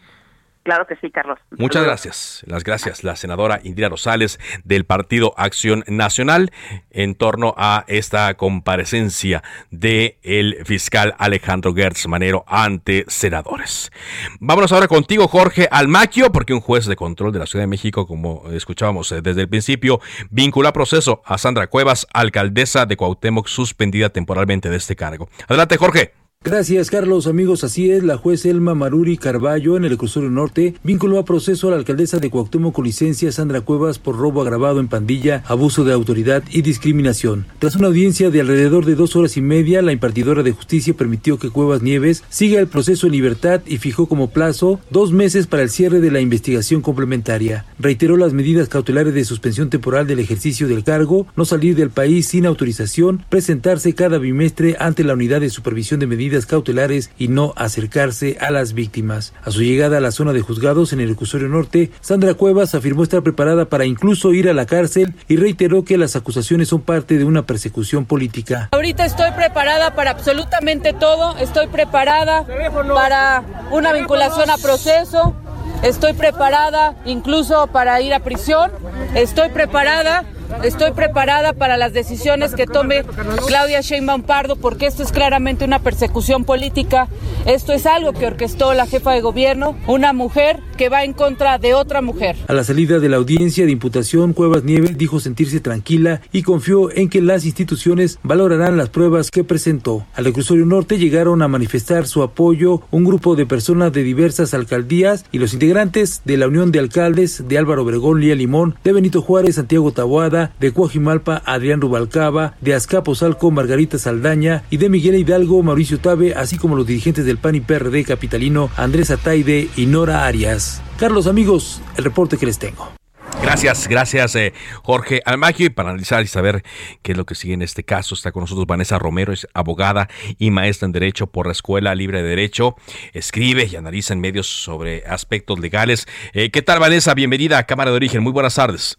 que sí, Carlos. Muchas gracias. Las gracias, la senadora Indira Rosales del Partido Acción Nacional en torno a esta comparecencia de el fiscal Alejandro Gertz Manero ante senadores. Vámonos ahora contigo, Jorge Almaquio, porque un juez de control de la Ciudad de México, como escuchábamos eh, desde el principio, vincula proceso a Sandra Cuevas, alcaldesa de Cuauhtémoc, suspendida temporalmente de este cargo. Adelante, Jorge. Gracias, Carlos. Amigos, así es. La juez Elma Maruri Carballo, en el reclusorio norte, vinculó a proceso a la alcaldesa de Cuauhtémoc con licencia Sandra Cuevas por robo agravado en pandilla, abuso de autoridad y discriminación. Tras una audiencia de alrededor de dos horas y media, la impartidora de justicia permitió que Cuevas Nieves siga el proceso en libertad y fijó como plazo dos meses para el cierre de la investigación complementaria. Reiteró las medidas cautelares de suspensión temporal del ejercicio del cargo, no salir del país sin autorización, presentarse cada bimestre ante la unidad de supervisión de medidas cautelares y no acercarse a las víctimas. A su llegada a la zona de juzgados en el reclusorio norte, Sandra Cuevas afirmó estar preparada para incluso ir a la cárcel y reiteró que las acusaciones son parte de una persecución política. Ahorita estoy preparada para absolutamente todo, estoy preparada para una vinculación a proceso, estoy preparada incluso para ir a prisión, estoy preparada Estoy preparada para las decisiones que tome Claudia Sheinbaum Pardo porque esto es claramente una persecución política. Esto es algo que orquestó la jefa de gobierno, una mujer que va en contra de otra mujer. A la salida de la audiencia de imputación, Cuevas Nieves dijo sentirse tranquila y confió en que las instituciones valorarán las pruebas que presentó. Al reclusorio norte llegaron a manifestar su apoyo un grupo de personas de diversas alcaldías y los integrantes de la Unión de Alcaldes de Álvaro Obregón, Lía Limón, de Benito Juárez, Santiago Taboada, de Coajimalpa, Adrián Rubalcaba, de Azcapotzalco, Margarita Saldaña y de Miguel Hidalgo, Mauricio Tabe, así como los dirigentes del PAN y PRD capitalino, Andrés Ataide y Nora Arias. Carlos, amigos, el reporte que les tengo. Gracias, gracias eh, Jorge Almagio. Y para analizar y saber qué es lo que sigue en este caso, está con nosotros Vanessa Romero, es abogada y maestra en Derecho por la Escuela Libre de Derecho. Escribe y analiza en medios sobre aspectos legales. Eh, ¿Qué tal, Vanessa? Bienvenida a Cámara de Origen. Muy buenas tardes.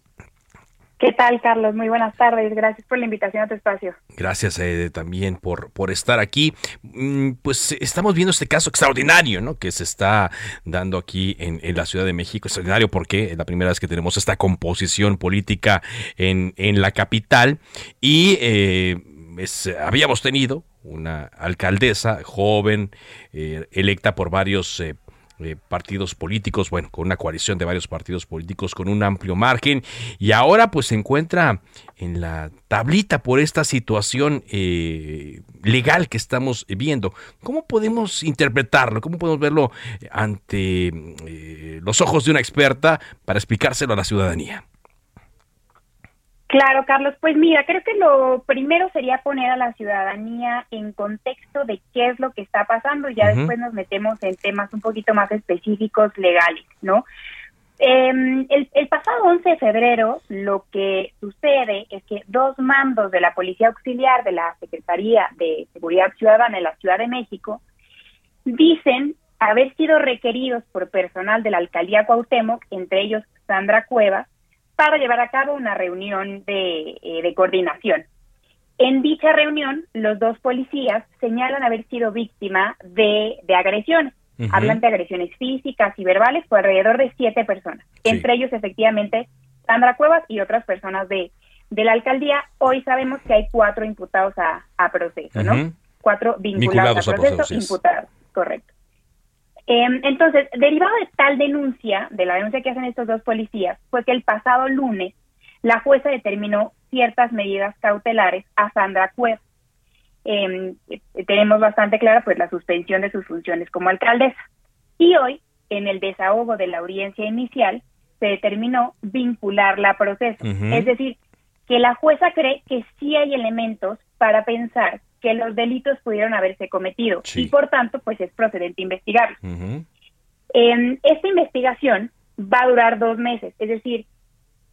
¿Qué tal, Carlos? Muy buenas tardes. Gracias por la invitación a tu espacio. Gracias también por, por estar aquí. Mm, pues estamos viendo este caso extraordinario, ¿no? Que se está dando aquí en, la Ciudad de México. Extraordinario porque es la primera vez que tenemos esta composición política en, en la capital. Y eh, habíamos tenido una alcaldesa joven, eh, electa por varios eh, partidos políticos, bueno, con una coalición de varios partidos políticos con un amplio margen y ahora pues se encuentra en la tablita por esta situación eh, legal que estamos viendo. ¿Cómo podemos interpretarlo? ¿Cómo podemos verlo ante eh, los ojos de una experta para explicárselo a la ciudadanía? Claro, Carlos. Pues mira, creo que lo primero sería poner a la ciudadanía en contexto de qué es lo que está pasando y ya después nos metemos en temas un poquito más específicos legales, ¿no? Em, el, el, pasado 11 de febrero lo que sucede es que dos mandos de la Policía Auxiliar de la Secretaría de Seguridad Ciudadana en la Ciudad de México dicen haber sido requeridos por personal de la Alcaldía Cuauhtémoc, entre ellos Sandra Cuevas, para llevar a cabo una reunión de, eh, coordinación. En dicha reunión, los dos policías señalan haber sido víctima de, agresiones. Hablan de agresiones físicas y verbales por alrededor de siete personas. Entre ellos, efectivamente, Sandra Cuevas y otras personas de, de la alcaldía. Hoy sabemos que hay cuatro imputados a, proceso, ¿no? Cuatro vinculados, a proceso, imputados, correcto. Em, entonces, derivado de tal denuncia, de la denuncia que hacen estos dos policías, fue que el pasado lunes la jueza determinó ciertas medidas cautelares a Sandra Cuevas. Em, tenemos bastante clara pues la suspensión de sus funciones como alcaldesa. Y hoy, en el desahogo de la audiencia inicial, se determinó vincularla a proceso. Es decir, que la jueza cree que sí hay elementos para pensar que los delitos pudieron haberse cometido. Y por tanto pues es procedente investigar. esta investigación va a durar dos meses, es decir,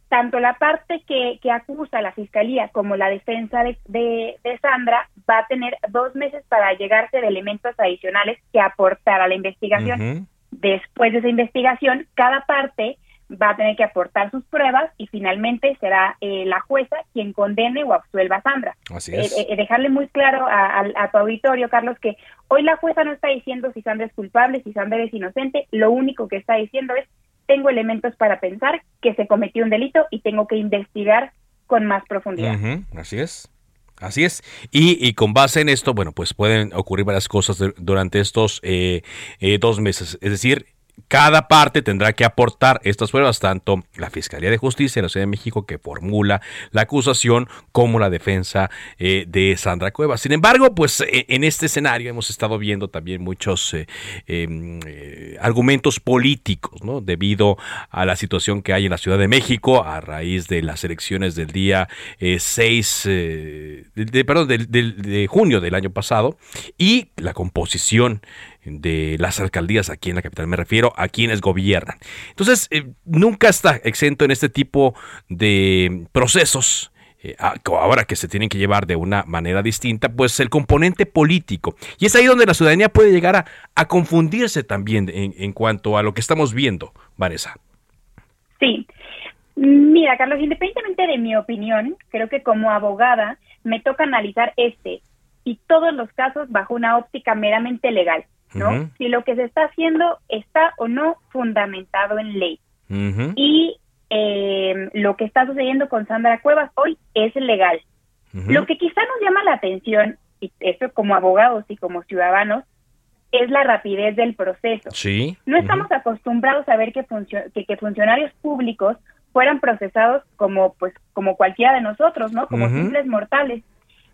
tanto la parte que, que acusa la fiscalía como la defensa de, de, Sandra va a tener dos meses para llegarse de elementos adicionales que aportar a la investigación. Después de esa investigación, cada parte va a tener que aportar sus pruebas y finalmente será eh, la jueza quien condene o absuelva a Sandra. Así es. Eh, eh, dejarle muy claro a, tu auditorio, Carlos, que hoy la jueza no está diciendo si Sandra es culpable, si Sandra es inocente, lo único que está diciendo es tengo elementos para pensar que se cometió un delito y tengo que investigar con más profundidad. Así es. Así es. Y, y, con base en esto, bueno, pues pueden ocurrir varias cosas durante estos dos meses. Es decir, cada parte tendrá que aportar estas pruebas, tanto la Fiscalía de Justicia de la Ciudad de México que formula la acusación como la defensa eh, de Sandra Cuevas. Sin embargo, pues e, en este escenario hemos estado viendo también muchos eh, em, eh, argumentos políticos. Debido a la situación que hay en la Ciudad de México a raíz de las elecciones del día 6, de, perdón, de junio del año pasado y la composición de las alcaldías aquí en la capital, me refiero a quienes gobiernan. Entonces, eh, nunca está exento en este tipo de procesos. Eh, ahora que se tienen que llevar de una manera distinta, pues el componente político. Y es ahí donde la ciudadanía puede llegar a, confundirse también en, en, cuanto a lo que estamos viendo, Vanessa. Sí. Mira, Carlos, independientemente de mi opinión, creo que como abogada me toca analizar este y todos los casos bajo una óptica meramente legal. ¿No? Si lo que se está haciendo está o no fundamentado en ley. Y eh, lo que está sucediendo con Sandra Cuevas hoy es legal. Lo que quizá nos llama la atención, y eso como abogados y como ciudadanos, es la rapidez del proceso. Sí. No estamos acostumbrados a ver que, que, funcionarios públicos fueran procesados como pues como cualquiera de nosotros, ¿no? Como simples mortales.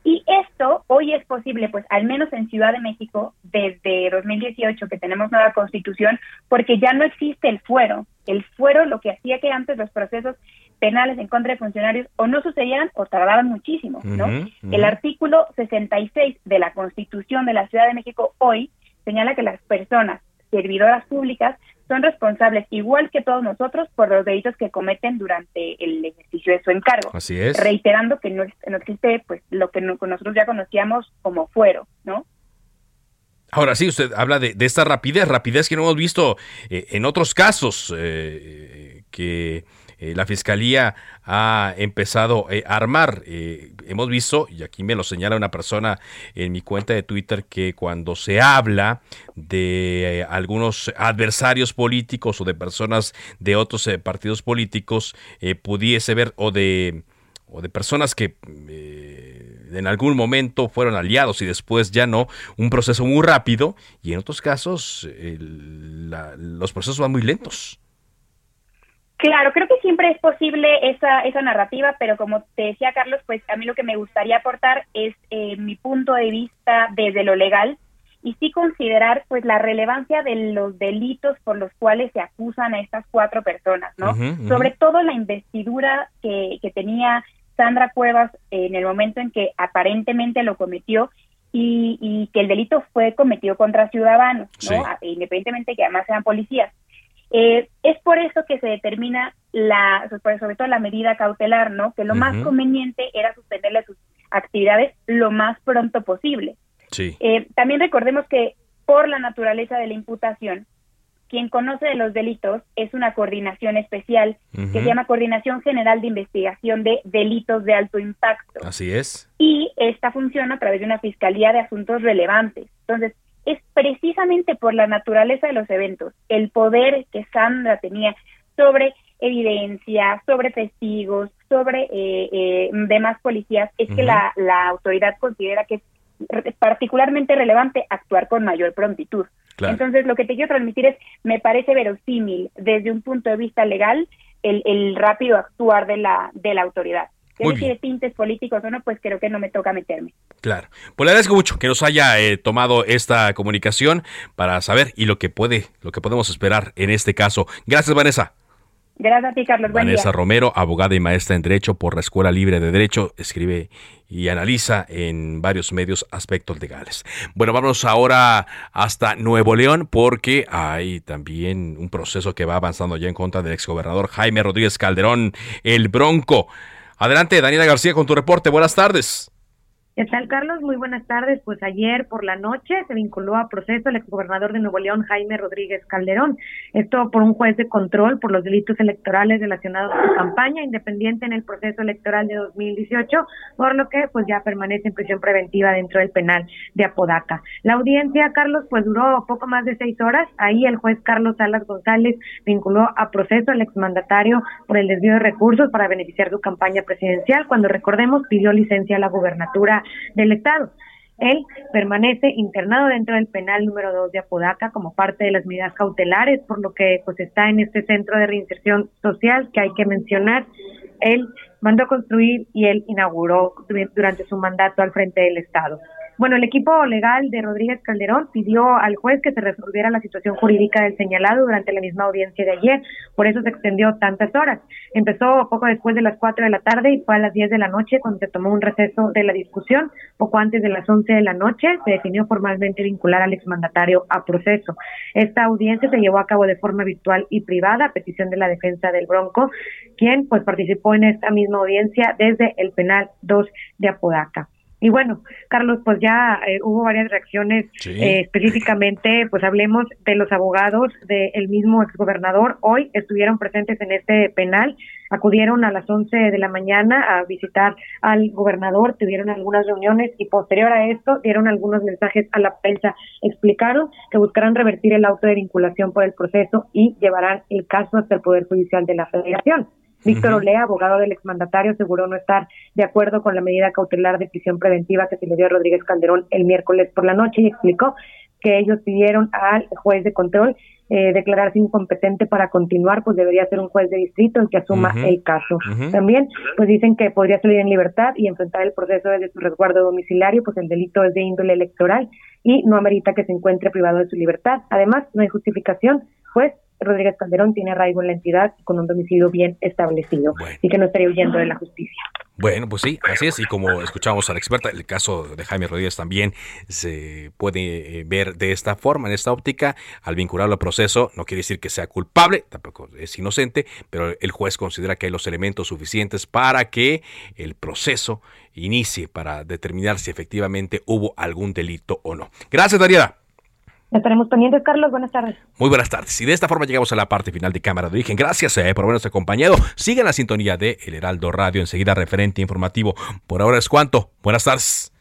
Y esto hoy es posible, pues al menos en Ciudad de México, desde 2018 que tenemos nueva constitución, porque ya no existe el fuero. El fuero lo que hacía que antes los procesos penales en contra de funcionarios o no sucedieran o tardaban muchísimo, ¿no? El artículo 66 de la Constitución de la Ciudad de México hoy señala que las personas servidoras públicas son responsables, igual que todos nosotros, por los delitos que cometen durante el ejercicio de su encargo. Así es. Reiterando que no, no existe pues lo que nosotros ya conocíamos como fuero, ¿no? Ahora sí, usted habla de, esta rapidez, rapidez que no hemos visto eh, en otros casos eh, que eh, la Fiscalía ha empezado eh, a armar. Eh, hemos visto, y aquí me lo señala una persona en mi cuenta de Twitter, que cuando se habla de algunos adversarios políticos o de personas de otros partidos políticos, pudiese ver, o de, o de personas que en algún momento fueron aliados y después ya no, un proceso muy rápido y en otros casos los procesos van muy lentos. Claro, creo que siempre es posible esa, esa narrativa, pero como te decía Carlos, pues a mí lo que me gustaría aportar es eh, mi punto de vista desde lo legal y sí considerar pues la relevancia de los delitos por los cuales se acusan a estas cuatro personas, ¿no? Sobre todo la investidura que, que tenía Sandra Cuevas en el momento en que aparentemente lo cometió y, y que el delito fue cometido contra ciudadanos, ¿no? Independientemente que además sean policías. Eh, es por eso que se determina la, sobre todo la medida cautelar, ¿no? Que lo más conveniente era suspenderle sus actividades lo más pronto posible. Sí. Eh, también recordemos que por la naturaleza de la imputación, quien conoce de los delitos es una coordinación especial que se llama Coordinación General de Investigación de Delitos de Alto Impacto. Así es. Y esta funciona a través de una Fiscalía de Asuntos Relevantes. Entonces, es precisamente por la naturaleza de los eventos, el poder que Sandra tenía sobre evidencia, sobre testigos, sobre eh, eh, demás policías, es que la, la autoridad considera que es particularmente relevante actuar con mayor prontitud. Entonces, lo que te quiero transmitir es, me parece verosímil desde un punto de vista legal el, el rápido actuar de la, de la autoridad. Si tiene tintes políticos o no, pues creo que no me toca meterme. Claro. Pues le agradezco mucho que nos haya eh, tomado esta comunicación para saber y lo que puede, lo que podemos esperar en este caso. Gracias, Vanessa. Gracias a ti, Carlos. Vanessa Romero, abogada y maestra en Derecho por la Escuela Libre de Derecho, escribe y analiza en varios medios aspectos legales. Bueno, vamos ahora hasta Nuevo León porque hay también un proceso que va avanzando ya en contra del exgobernador Jaime Rodríguez Calderón, el Bronco. Adelante, Daniela García, con tu reporte. Buenas tardes. ¿Qué tal, Carlos? Muy buenas tardes. Pues ayer por la noche se vinculó a proceso el exgobernador de Nuevo León, Jaime Rodríguez Calderón. Esto por un juez de control por los delitos electorales relacionados a su campaña independiente en el proceso electoral de 2018, por lo que pues ya permanece en prisión preventiva dentro del penal de Apodaca. La audiencia, Carlos, pues duró poco más de seis horas. Ahí el juez Carlos Salas González vinculó a proceso al exmandatario por el desvío de recursos para beneficiar su campaña presidencial, cuando recordemos pidió licencia a la gubernatura del Estado. Él permanece internado dentro del penal número 2 de Apodaca como parte de las medidas cautelares, por lo que pues está en este centro de reinserción social que hay que mencionar. Él mandó construir y él inauguró durante su mandato al frente del Estado. Bueno, el equipo legal de Rodríguez Calderón pidió al juez que se resolviera la situación jurídica del señalado durante la misma audiencia de ayer, por eso se extendió tantas horas. Empezó poco después de las 4 de la tarde y fue a las 10 de la noche cuando se tomó un receso de la discusión. Poco antes de las 11 de la noche se definió formalmente vincular al exmandatario a proceso. Esta audiencia se llevó a cabo de forma virtual y privada a petición de la defensa del Bronco, quien pues participó en esta misma audiencia desde el penal 2 de Apodaca. Y bueno, Carlos, pues ya eh, hubo varias reacciones, eh, específicamente, pues hablemos de los abogados del mismo exgobernador. Hoy estuvieron presentes en este penal, acudieron a las 11 de la mañana a visitar al gobernador, tuvieron algunas reuniones y posterior a esto dieron algunos mensajes a la prensa. Explicaron que buscarán revertir el auto de vinculación por el proceso y llevarán el caso hasta el Poder Judicial de la Federación. Víctor Olea, abogado del exmandatario, aseguró no estar de acuerdo con la medida cautelar de prisión preventiva que se le dio a Rodríguez Calderón el miércoles por la noche y explicó que ellos pidieron al juez de control eh, declararse incompetente para continuar, pues debería ser un juez de distrito el que asuma el caso. También, pues dicen que podría salir en libertad y enfrentar el proceso desde su resguardo domiciliario, pues el delito es de índole electoral y no amerita que se encuentre privado de su libertad. Además, no hay justificación, pues Rodríguez Calderón tiene arraigo en la entidad con un domicilio bien establecido y que no estaría huyendo de la justicia. Bueno, pues sí, así es. Y como escuchamos a la experta, el caso de Jaime Rodríguez también se puede eh, ver de esta forma, en esta óptica. Al vincularlo al proceso, no quiere decir que sea culpable, tampoco es inocente, pero el juez considera que hay los elementos suficientes para que el proceso inicie para determinar si efectivamente hubo algún delito o no. Gracias, Dariela. Estaremos pendientes, Carlos. Buenas tardes. Muy buenas tardes. Y de esta forma llegamos a la parte final de Cámara de Origen. Gracias eh, por habernos acompañado. Sigan la sintonía de El Heraldo Radio. Enseguida, referente informativo. Por ahora es cuanto. Buenas tardes.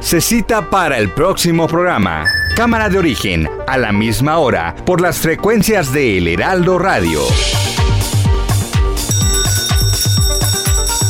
Se cita para el próximo programa. Cámara de Origen, a la misma hora, por las frecuencias de El Heraldo Radio.